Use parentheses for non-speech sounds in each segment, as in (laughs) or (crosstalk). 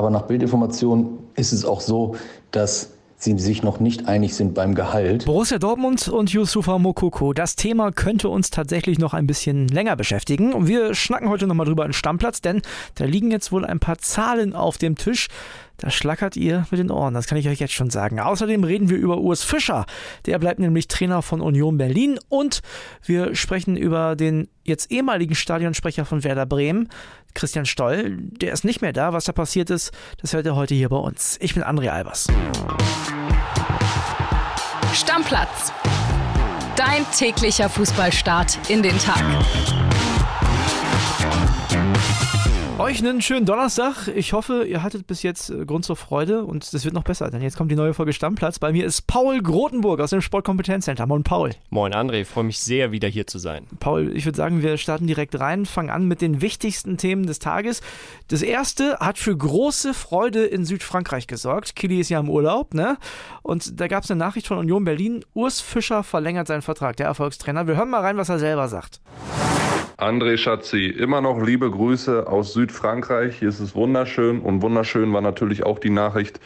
Aber nach Bildinformation ist es auch so, dass sie sich noch nicht einig sind beim Gehalt. Borussia Dortmund und Yusufa Mokoko. Das Thema könnte uns tatsächlich noch ein bisschen länger beschäftigen. Und wir schnacken heute nochmal drüber in Stammplatz, denn da liegen jetzt wohl ein paar Zahlen auf dem Tisch. Da schlackert ihr mit den Ohren, das kann ich euch jetzt schon sagen. Außerdem reden wir über Urs Fischer. Der bleibt nämlich Trainer von Union Berlin. Und wir sprechen über den jetzt ehemaligen Stadionsprecher von Werder Bremen, Christian Stoll. Der ist nicht mehr da. Was da passiert ist, das hört ihr heute hier bei uns. Ich bin André Albers. Stammplatz. Dein täglicher Fußballstart in den Tag. Euch einen schönen Donnerstag. Ich hoffe, ihr hattet bis jetzt äh, Grund zur Freude und es wird noch besser, denn jetzt kommt die neue Folge Stammplatz. Bei mir ist Paul Grotenburg aus dem Sportkompetenzcenter. Moin Paul. Moin André, freue mich sehr, wieder hier zu sein. Paul, ich würde sagen, wir starten direkt rein, fangen an mit den wichtigsten Themen des Tages. Das erste hat für große Freude in Südfrankreich gesorgt. Kili ist ja im Urlaub, ne? Und da gab es eine Nachricht von Union Berlin. Urs Fischer verlängert seinen Vertrag, der Erfolgstrainer. Wir hören mal rein, was er selber sagt. André Schatzi, immer noch liebe Grüße aus Südfrankreich. Hier ist es wunderschön und wunderschön war natürlich auch die Nachricht,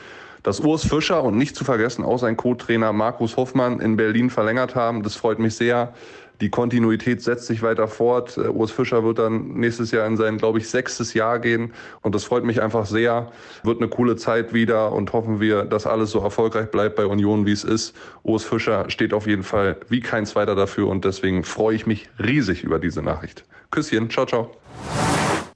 dass Urs Fischer und nicht zu vergessen auch sein Co-Trainer Markus Hoffmann in Berlin verlängert haben. Das freut mich sehr. Die Kontinuität setzt sich weiter fort. Uh, Urs Fischer wird dann nächstes Jahr in sein, glaube ich, sechstes Jahr gehen. Und das freut mich einfach sehr. Wird eine coole Zeit wieder und hoffen wir, dass alles so erfolgreich bleibt bei Union, wie es ist. Urs Fischer steht auf jeden Fall wie kein Zweiter dafür und deswegen freue ich mich riesig über diese Nachricht. Küsschen, ciao, ciao.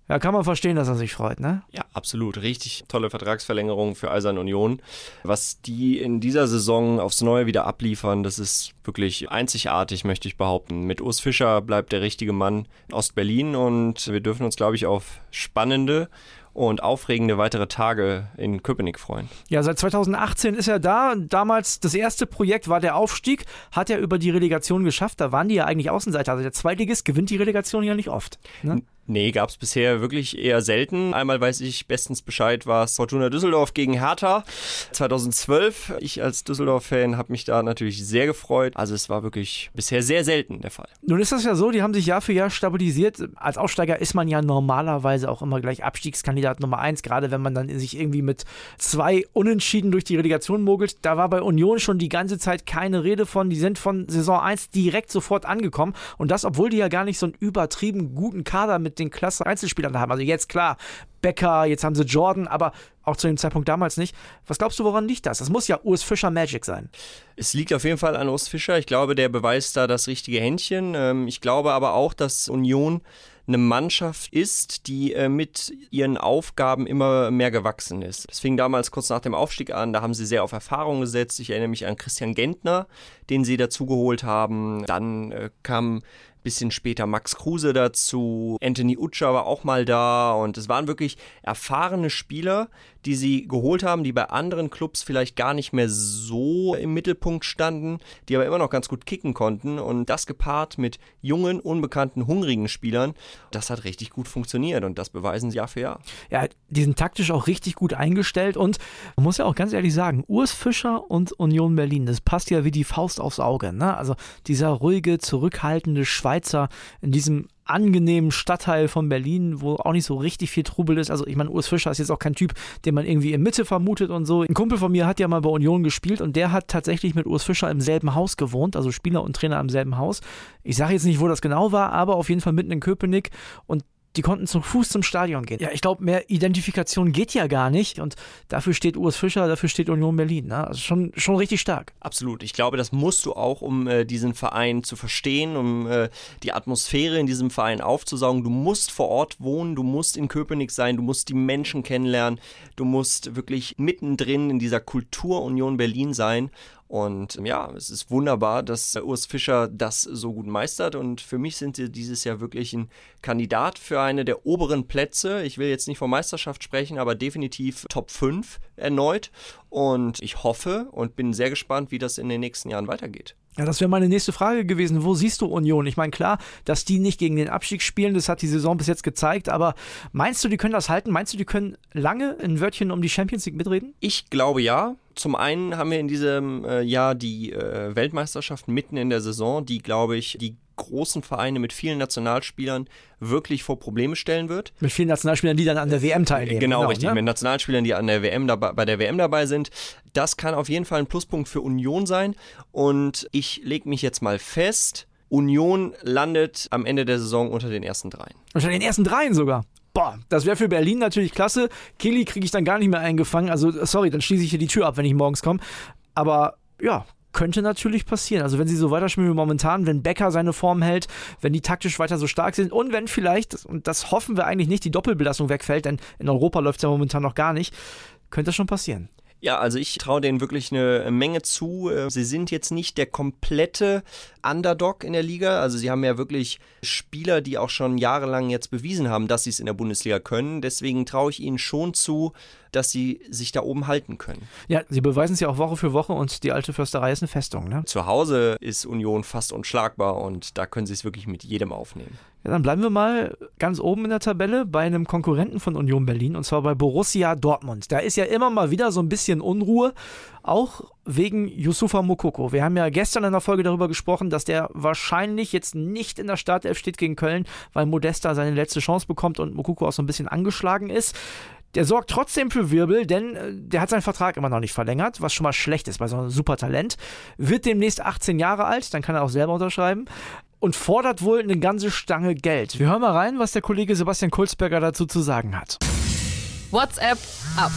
Ja, kann man verstehen, dass er sich freut, ne? Ja, absolut. Richtig tolle Vertragsverlängerung für Eisern Union. Was die in dieser Saison aufs Neue wieder abliefern, das ist wirklich einzigartig, möchte ich behaupten. Mit Urs Fischer bleibt der richtige Mann in Ostberlin und wir dürfen uns, glaube ich, auf spannende und aufregende weitere Tage in Köpenick freuen. Ja, seit 2018 ist er da. Damals das erste Projekt war der Aufstieg. Hat er über die Relegation geschafft. Da waren die ja eigentlich Außenseiter. Also der Zweitligist gewinnt die Relegation ja nicht oft. Ne? Nee, gab es bisher wirklich eher selten. Einmal weiß ich bestens Bescheid, war es Fortuna Düsseldorf gegen Hertha 2012. Ich als Düsseldorf-Fan habe mich da natürlich sehr gefreut. Also es war wirklich bisher sehr selten der Fall. Nun ist das ja so, die haben sich Jahr für Jahr stabilisiert. Als Aufsteiger ist man ja normalerweise auch immer gleich Abstiegskandidat Nummer eins, gerade wenn man dann sich irgendwie mit zwei Unentschieden durch die Relegation mogelt. Da war bei Union schon die ganze Zeit keine Rede von. Die sind von Saison 1 direkt sofort angekommen. Und das, obwohl die ja gar nicht so einen übertrieben guten Kader mit den klasse Einzelspielern haben. Also jetzt klar, Becker, jetzt haben sie Jordan, aber auch zu dem Zeitpunkt damals nicht. Was glaubst du, woran liegt das? Das muss ja Urs Fischer Magic sein. Es liegt auf jeden Fall an Urs Fischer. Ich glaube, der beweist da das richtige Händchen. Ähm, ich glaube aber auch, dass Union eine Mannschaft ist, die äh, mit ihren Aufgaben immer mehr gewachsen ist. Es fing damals kurz nach dem Aufstieg an, da haben sie sehr auf Erfahrung gesetzt. Ich erinnere mich an Christian Gentner, den sie dazugeholt haben. Dann äh, kam bisschen später Max Kruse dazu, Anthony Utscher war auch mal da und es waren wirklich erfahrene Spieler, die sie geholt haben, die bei anderen Clubs vielleicht gar nicht mehr so im Mittelpunkt standen, die aber immer noch ganz gut kicken konnten und das gepaart mit jungen, unbekannten, hungrigen Spielern, das hat richtig gut funktioniert und das beweisen sie Jahr für Jahr. Ja, die sind taktisch auch richtig gut eingestellt und man muss ja auch ganz ehrlich sagen, Urs Fischer und Union Berlin, das passt ja wie die Faust aufs Auge, ne? Also dieser ruhige, zurückhaltende Schweizer in diesem angenehmen Stadtteil von Berlin, wo auch nicht so richtig viel Trubel ist. Also ich meine, Urs Fischer ist jetzt auch kein Typ, den man irgendwie in Mitte vermutet und so. Ein Kumpel von mir hat ja mal bei Union gespielt und der hat tatsächlich mit Urs Fischer im selben Haus gewohnt, also Spieler und Trainer im selben Haus. Ich sage jetzt nicht, wo das genau war, aber auf jeden Fall mitten in Köpenick und die konnten zu Fuß zum Stadion gehen. Ja, ich glaube, mehr Identifikation geht ja gar nicht. Und dafür steht Urs Fischer, dafür steht Union Berlin. Ne? Also schon, schon richtig stark. Absolut. Ich glaube, das musst du auch, um äh, diesen Verein zu verstehen, um äh, die Atmosphäre in diesem Verein aufzusaugen. Du musst vor Ort wohnen, du musst in Köpenick sein, du musst die Menschen kennenlernen, du musst wirklich mittendrin in dieser Kultur Union Berlin sein. Und ja, es ist wunderbar, dass Urs Fischer das so gut meistert. Und für mich sind sie dieses Jahr wirklich ein Kandidat für eine der oberen Plätze. Ich will jetzt nicht von Meisterschaft sprechen, aber definitiv Top 5 erneut. Und ich hoffe und bin sehr gespannt, wie das in den nächsten Jahren weitergeht. Ja, das wäre meine nächste Frage gewesen. Wo siehst du Union? Ich meine, klar, dass die nicht gegen den Abstieg spielen, das hat die Saison bis jetzt gezeigt. Aber meinst du, die können das halten? Meinst du, die können lange ein Wörtchen um die Champions League mitreden? Ich glaube ja. Zum einen haben wir in diesem äh, Jahr die äh, Weltmeisterschaft mitten in der Saison, die, glaube ich, die großen Vereine mit vielen Nationalspielern wirklich vor Probleme stellen wird. Mit vielen Nationalspielern, die dann an der WM teilnehmen. Genau, genau richtig. Ne? Mit Nationalspielern, die an der WM dabei, bei der WM dabei sind. Das kann auf jeden Fall ein Pluspunkt für Union sein. Und ich lege mich jetzt mal fest, Union landet am Ende der Saison unter den ersten dreien. Unter den ersten dreien sogar. Boah, das wäre für Berlin natürlich klasse. Kili kriege ich dann gar nicht mehr eingefangen. Also, sorry, dann schließe ich hier die Tür ab, wenn ich morgens komme. Aber ja, könnte natürlich passieren. Also wenn sie so weiterspielen wie momentan, wenn Becker seine Form hält, wenn die taktisch weiter so stark sind und wenn vielleicht, und das hoffen wir eigentlich nicht, die Doppelbelastung wegfällt, denn in Europa läuft es ja momentan noch gar nicht, könnte das schon passieren. Ja, also ich traue denen wirklich eine Menge zu. Äh, sie sind jetzt nicht der komplette Underdog in der Liga. Also sie haben ja wirklich Spieler, die auch schon jahrelang jetzt bewiesen haben, dass sie es in der Bundesliga können. Deswegen traue ich ihnen schon zu, dass sie sich da oben halten können. Ja, sie beweisen es ja auch Woche für Woche und die alte Försterei ist eine Festung. Ne? Zu Hause ist Union fast unschlagbar und da können sie es wirklich mit jedem aufnehmen. Ja, dann bleiben wir mal ganz oben in der Tabelle bei einem Konkurrenten von Union Berlin und zwar bei Borussia Dortmund. Da ist ja immer mal wieder so ein bisschen Unruhe, auch wegen Yusufa Mukoko. Wir haben ja gestern in der Folge darüber gesprochen, dass der wahrscheinlich jetzt nicht in der Startelf steht gegen Köln, weil Modesta seine letzte Chance bekommt und Mukoko auch so ein bisschen angeschlagen ist. Der sorgt trotzdem für Wirbel, denn äh, der hat seinen Vertrag immer noch nicht verlängert, was schon mal schlecht ist bei so einem super Talent. Wird demnächst 18 Jahre alt, dann kann er auch selber unterschreiben und fordert wohl eine ganze Stange Geld. Wir hören mal rein, was der Kollege Sebastian Kulzberger dazu zu sagen hat. WhatsApp ab.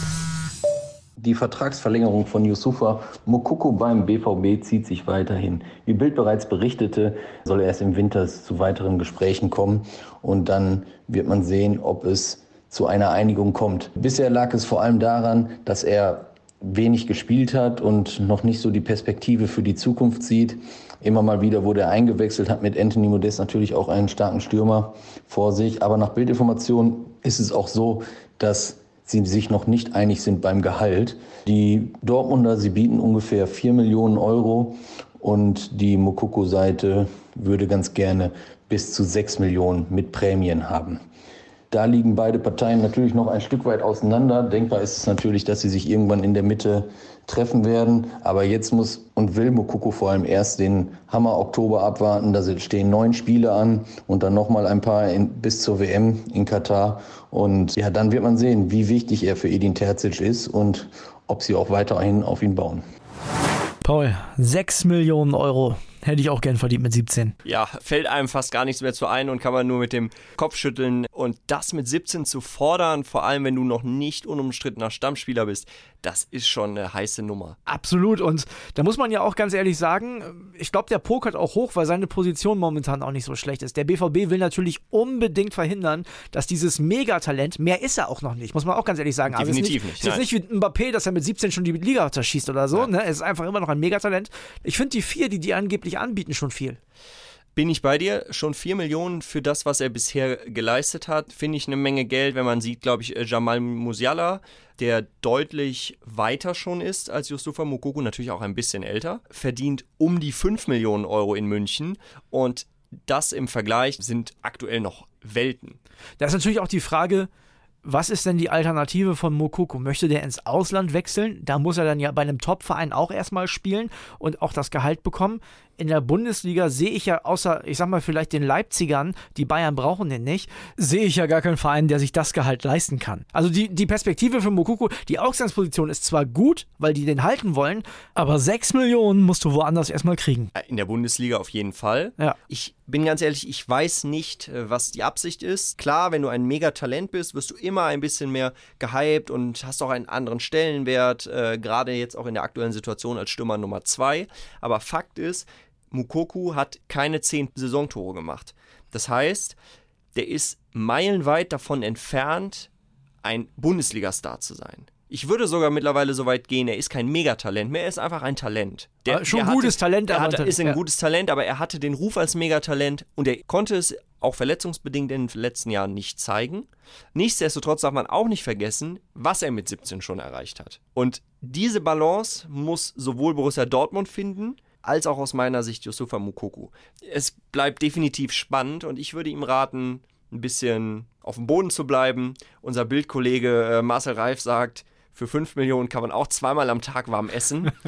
Die Vertragsverlängerung von Yusufa Mokoko beim BVB zieht sich weiterhin. Wie Bild bereits berichtete, soll erst im Winter zu weiteren Gesprächen kommen und dann wird man sehen, ob es zu einer Einigung kommt. Bisher lag es vor allem daran, dass er wenig gespielt hat und noch nicht so die Perspektive für die Zukunft sieht. Immer mal wieder wurde er eingewechselt, hat mit Anthony Modest natürlich auch einen starken Stürmer vor sich. Aber nach Bildinformationen ist es auch so, dass sie sich noch nicht einig sind beim Gehalt. Die Dortmunder, sie bieten ungefähr 4 Millionen Euro und die Mokoko-Seite würde ganz gerne bis zu 6 Millionen mit Prämien haben. Da liegen beide Parteien natürlich noch ein Stück weit auseinander. Denkbar ist es natürlich, dass sie sich irgendwann in der Mitte treffen werden. Aber jetzt muss und will Mokoko vor allem erst den Hammer Oktober abwarten. Da stehen neun Spiele an und dann nochmal ein paar in, bis zur WM in Katar. Und ja, dann wird man sehen, wie wichtig er für Edin Terzic ist und ob sie auch weiterhin auf ihn bauen. Paul, 6 Millionen Euro Hätte ich auch gern verdient mit 17. Ja, fällt einem fast gar nichts mehr zu ein und kann man nur mit dem Kopf schütteln. Und das mit 17 zu fordern, vor allem wenn du noch nicht unumstrittener Stammspieler bist, das ist schon eine heiße Nummer. Absolut. Und da muss man ja auch ganz ehrlich sagen, ich glaube, der pokert auch hoch, weil seine Position momentan auch nicht so schlecht ist. Der BVB will natürlich unbedingt verhindern, dass dieses Megatalent, mehr ist er auch noch nicht, muss man auch ganz ehrlich sagen. Definitiv also es ist nicht, nicht. Nicht wie Mbappé, dass er mit 17 schon die Liga zerschießt oder so. Ne? Es ist einfach immer noch ein Megatalent. Ich finde die vier, die die angeblich wirklich anbieten, schon viel. Bin ich bei dir? Schon 4 Millionen für das, was er bisher geleistet hat, finde ich eine Menge Geld, wenn man sieht, glaube ich, äh, Jamal Musiala, der deutlich weiter schon ist als Yusufa Mukoko, natürlich auch ein bisschen älter, verdient um die 5 Millionen Euro in München und das im Vergleich sind aktuell noch Welten. Da ist natürlich auch die Frage, was ist denn die Alternative von Mokoko? Möchte der ins Ausland wechseln? Da muss er dann ja bei einem Top-Verein auch erstmal spielen und auch das Gehalt bekommen in der Bundesliga sehe ich ja außer, ich sag mal, vielleicht den Leipzigern, die Bayern brauchen den nicht, sehe ich ja gar keinen Verein, der sich das Gehalt leisten kann. Also die, die Perspektive für Mokoko, die Ausgangsposition ist zwar gut, weil die den halten wollen, aber 6 Millionen musst du woanders erstmal kriegen. In der Bundesliga auf jeden Fall. Ja. Ich bin ganz ehrlich, ich weiß nicht, äh, was die Absicht ist. Klar, wenn du ein Megatalent bist, wirst du immer ein bisschen mehr gehypt und hast auch einen anderen Stellenwert, äh, gerade jetzt auch in der aktuellen Situation als Stürmer Nummer 2. Aber Fakt ist, Mukoku hat keine zehn Saisontore gemacht. Das heißt, der ist meilenweit davon entfernt, ein Bundesliga-Star zu sein. Ich würde sogar mittlerweile so weit gehen, er ist kein Megatalent mehr, er ist einfach ein Talent. Der, schon ein gutes Talent, er hatte, ist ein ja. gutes Talent, aber er hatte den Ruf als Megatalent und er konnte es auch verletzungsbedingt in den letzten Jahren nicht zeigen. Nichtsdestotrotz darf man auch nicht vergessen, was er mit 17 schon erreicht hat. Und diese Balance muss sowohl Borussia Dortmund finden, als auch aus meiner Sicht Yusufa Mukoku. Es bleibt definitiv spannend und ich würde ihm raten, ein bisschen auf dem Boden zu bleiben. Unser Bildkollege äh, Marcel Reif sagt, für 5 Millionen kann man auch zweimal am Tag warm essen. (laughs)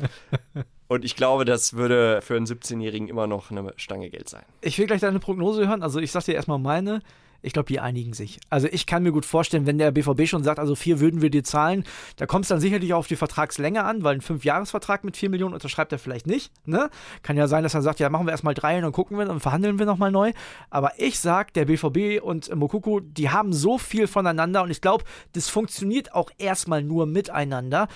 Und ich glaube, das würde für einen 17-Jährigen immer noch eine Stange Geld sein. Ich will gleich deine Prognose hören. Also ich sag dir erstmal meine. Ich glaube, die einigen sich. Also ich kann mir gut vorstellen, wenn der BVB schon sagt, also vier würden wir dir zahlen, da kommt es dann sicherlich auf die Vertragslänge an, weil ein Fünfjahresvertrag mit vier Millionen unterschreibt er vielleicht nicht. Ne? Kann ja sein, dass er sagt, ja, machen wir erstmal drei und dann gucken wir und verhandeln wir nochmal neu. Aber ich sag, der BVB und Mokuku, die haben so viel voneinander und ich glaube, das funktioniert auch erstmal nur miteinander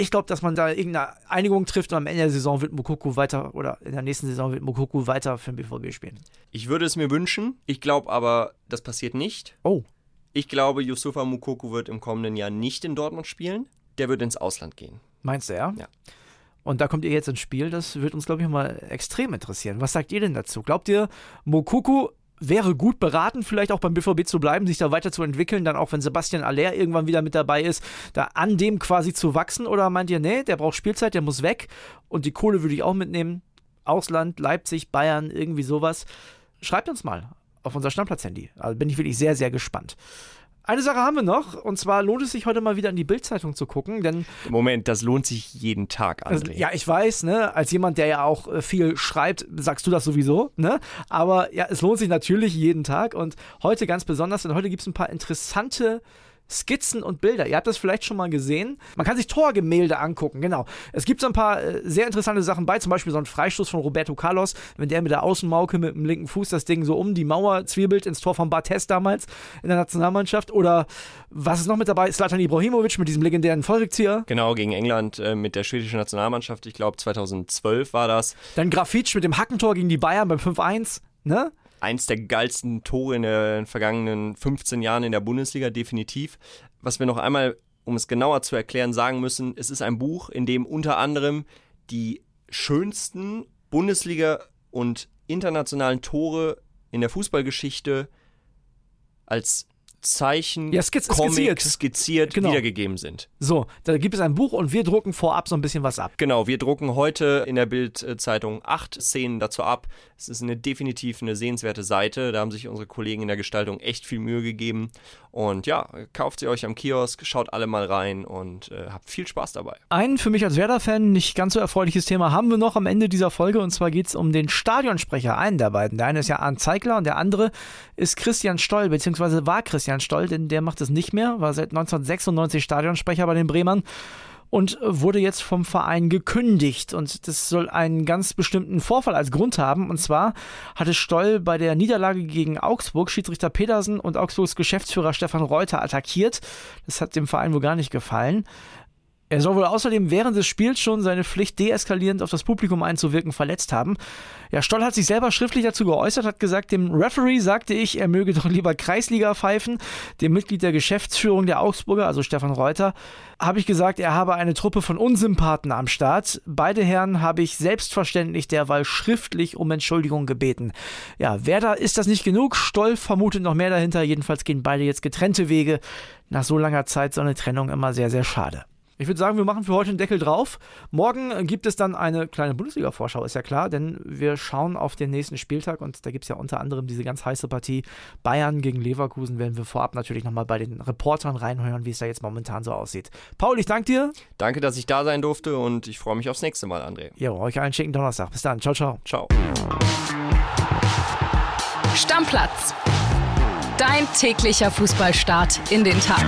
ich glaube, dass man da irgendeine Einigung trifft und am Ende der Saison wird Mokoko weiter oder in der nächsten Saison wird Mokoko weiter für den BVB spielen. Ich würde es mir wünschen. Ich glaube aber, das passiert nicht. Oh. Ich glaube, Yusufa Mukoko wird im kommenden Jahr nicht in Dortmund spielen. Der wird ins Ausland gehen. Meinst du, ja? Ja. Und da kommt ihr jetzt ins Spiel. Das wird uns, glaube ich, mal extrem interessieren. Was sagt ihr denn dazu? Glaubt ihr, Mokoko wäre gut beraten, vielleicht auch beim BVB zu bleiben, sich da weiterzuentwickeln, dann auch wenn Sebastian Aller irgendwann wieder mit dabei ist, da an dem quasi zu wachsen? Oder meint ihr, nee, der braucht Spielzeit, der muss weg und die Kohle würde ich auch mitnehmen? Ausland, Leipzig, Bayern, irgendwie sowas. Schreibt uns mal auf unser Stammplatz-Handy. Also bin ich wirklich sehr, sehr gespannt. Eine Sache haben wir noch, und zwar lohnt es sich heute mal wieder in die Bildzeitung zu gucken, denn. Moment, das lohnt sich jeden Tag, André. Also, ja, ich weiß, ne, als jemand, der ja auch äh, viel schreibt, sagst du das sowieso, ne? Aber ja, es lohnt sich natürlich jeden Tag und heute ganz besonders, denn heute gibt es ein paar interessante Skizzen und Bilder. Ihr habt das vielleicht schon mal gesehen. Man kann sich Torgemälde angucken, genau. Es gibt so ein paar äh, sehr interessante Sachen bei, zum Beispiel so ein Freistoß von Roberto Carlos, wenn der mit der Außenmauke mit dem linken Fuß das Ding so um die Mauer zwiebelt ins Tor von Bartes damals in der Nationalmannschaft. Oder was ist noch mit dabei? Slatan Ibrahimovic mit diesem legendären Vollrückzieher. Genau, gegen England äh, mit der schwedischen Nationalmannschaft. Ich glaube 2012 war das. Dann Grafitsch mit dem Hackentor gegen die Bayern beim 5-1. Ne? Eins der geilsten Tore in den vergangenen 15 Jahren in der Bundesliga, definitiv. Was wir noch einmal, um es genauer zu erklären, sagen müssen, es ist ein Buch, in dem unter anderem die schönsten Bundesliga- und internationalen Tore in der Fußballgeschichte als Zeichen, ja, skizz Comic, skizziert, skizziert genau. wiedergegeben sind. So, da gibt es ein Buch und wir drucken vorab so ein bisschen was ab. Genau, wir drucken heute in der Bild-Zeitung acht Szenen dazu ab. Es ist eine definitiv eine sehenswerte Seite. Da haben sich unsere Kollegen in der Gestaltung echt viel Mühe gegeben. Und ja, kauft sie euch am Kiosk, schaut alle mal rein und äh, habt viel Spaß dabei. Ein für mich als Werder-Fan nicht ganz so erfreuliches Thema haben wir noch am Ende dieser Folge und zwar geht es um den Stadionsprecher, einen der beiden. Der eine ist ja Arndt Zeigler und der andere ist Christian Stoll, beziehungsweise war Christian Stoll, denn der macht es nicht mehr, war seit 1996 Stadionsprecher bei den Bremern und wurde jetzt vom Verein gekündigt. Und das soll einen ganz bestimmten Vorfall als Grund haben. Und zwar hatte Stoll bei der Niederlage gegen Augsburg Schiedsrichter Petersen und Augsburgs Geschäftsführer Stefan Reuter attackiert. Das hat dem Verein wohl gar nicht gefallen. Er soll wohl außerdem während des Spiels schon seine Pflicht deeskalierend auf das Publikum einzuwirken verletzt haben. Ja, Stoll hat sich selber schriftlich dazu geäußert, hat gesagt, dem Referee sagte ich, er möge doch lieber Kreisliga pfeifen. Dem Mitglied der Geschäftsführung der Augsburger, also Stefan Reuter, habe ich gesagt, er habe eine Truppe von Unsympathen am Start. Beide Herren habe ich selbstverständlich derweil schriftlich um Entschuldigung gebeten. Ja, wer da ist das nicht genug? Stoll vermutet noch mehr dahinter. Jedenfalls gehen beide jetzt getrennte Wege. Nach so langer Zeit so eine Trennung immer sehr, sehr schade. Ich würde sagen, wir machen für heute einen Deckel drauf. Morgen gibt es dann eine kleine Bundesliga-Vorschau, ist ja klar, denn wir schauen auf den nächsten Spieltag und da gibt es ja unter anderem diese ganz heiße Partie Bayern gegen Leverkusen. Werden wir vorab natürlich nochmal bei den Reportern reinhören, wie es da jetzt momentan so aussieht. Paul, ich danke dir. Danke, dass ich da sein durfte und ich freue mich aufs nächste Mal, André. Ja, euch einen schicken Donnerstag. Bis dann. Ciao, ciao. Ciao. Stammplatz. Dein täglicher Fußballstart in den Tag.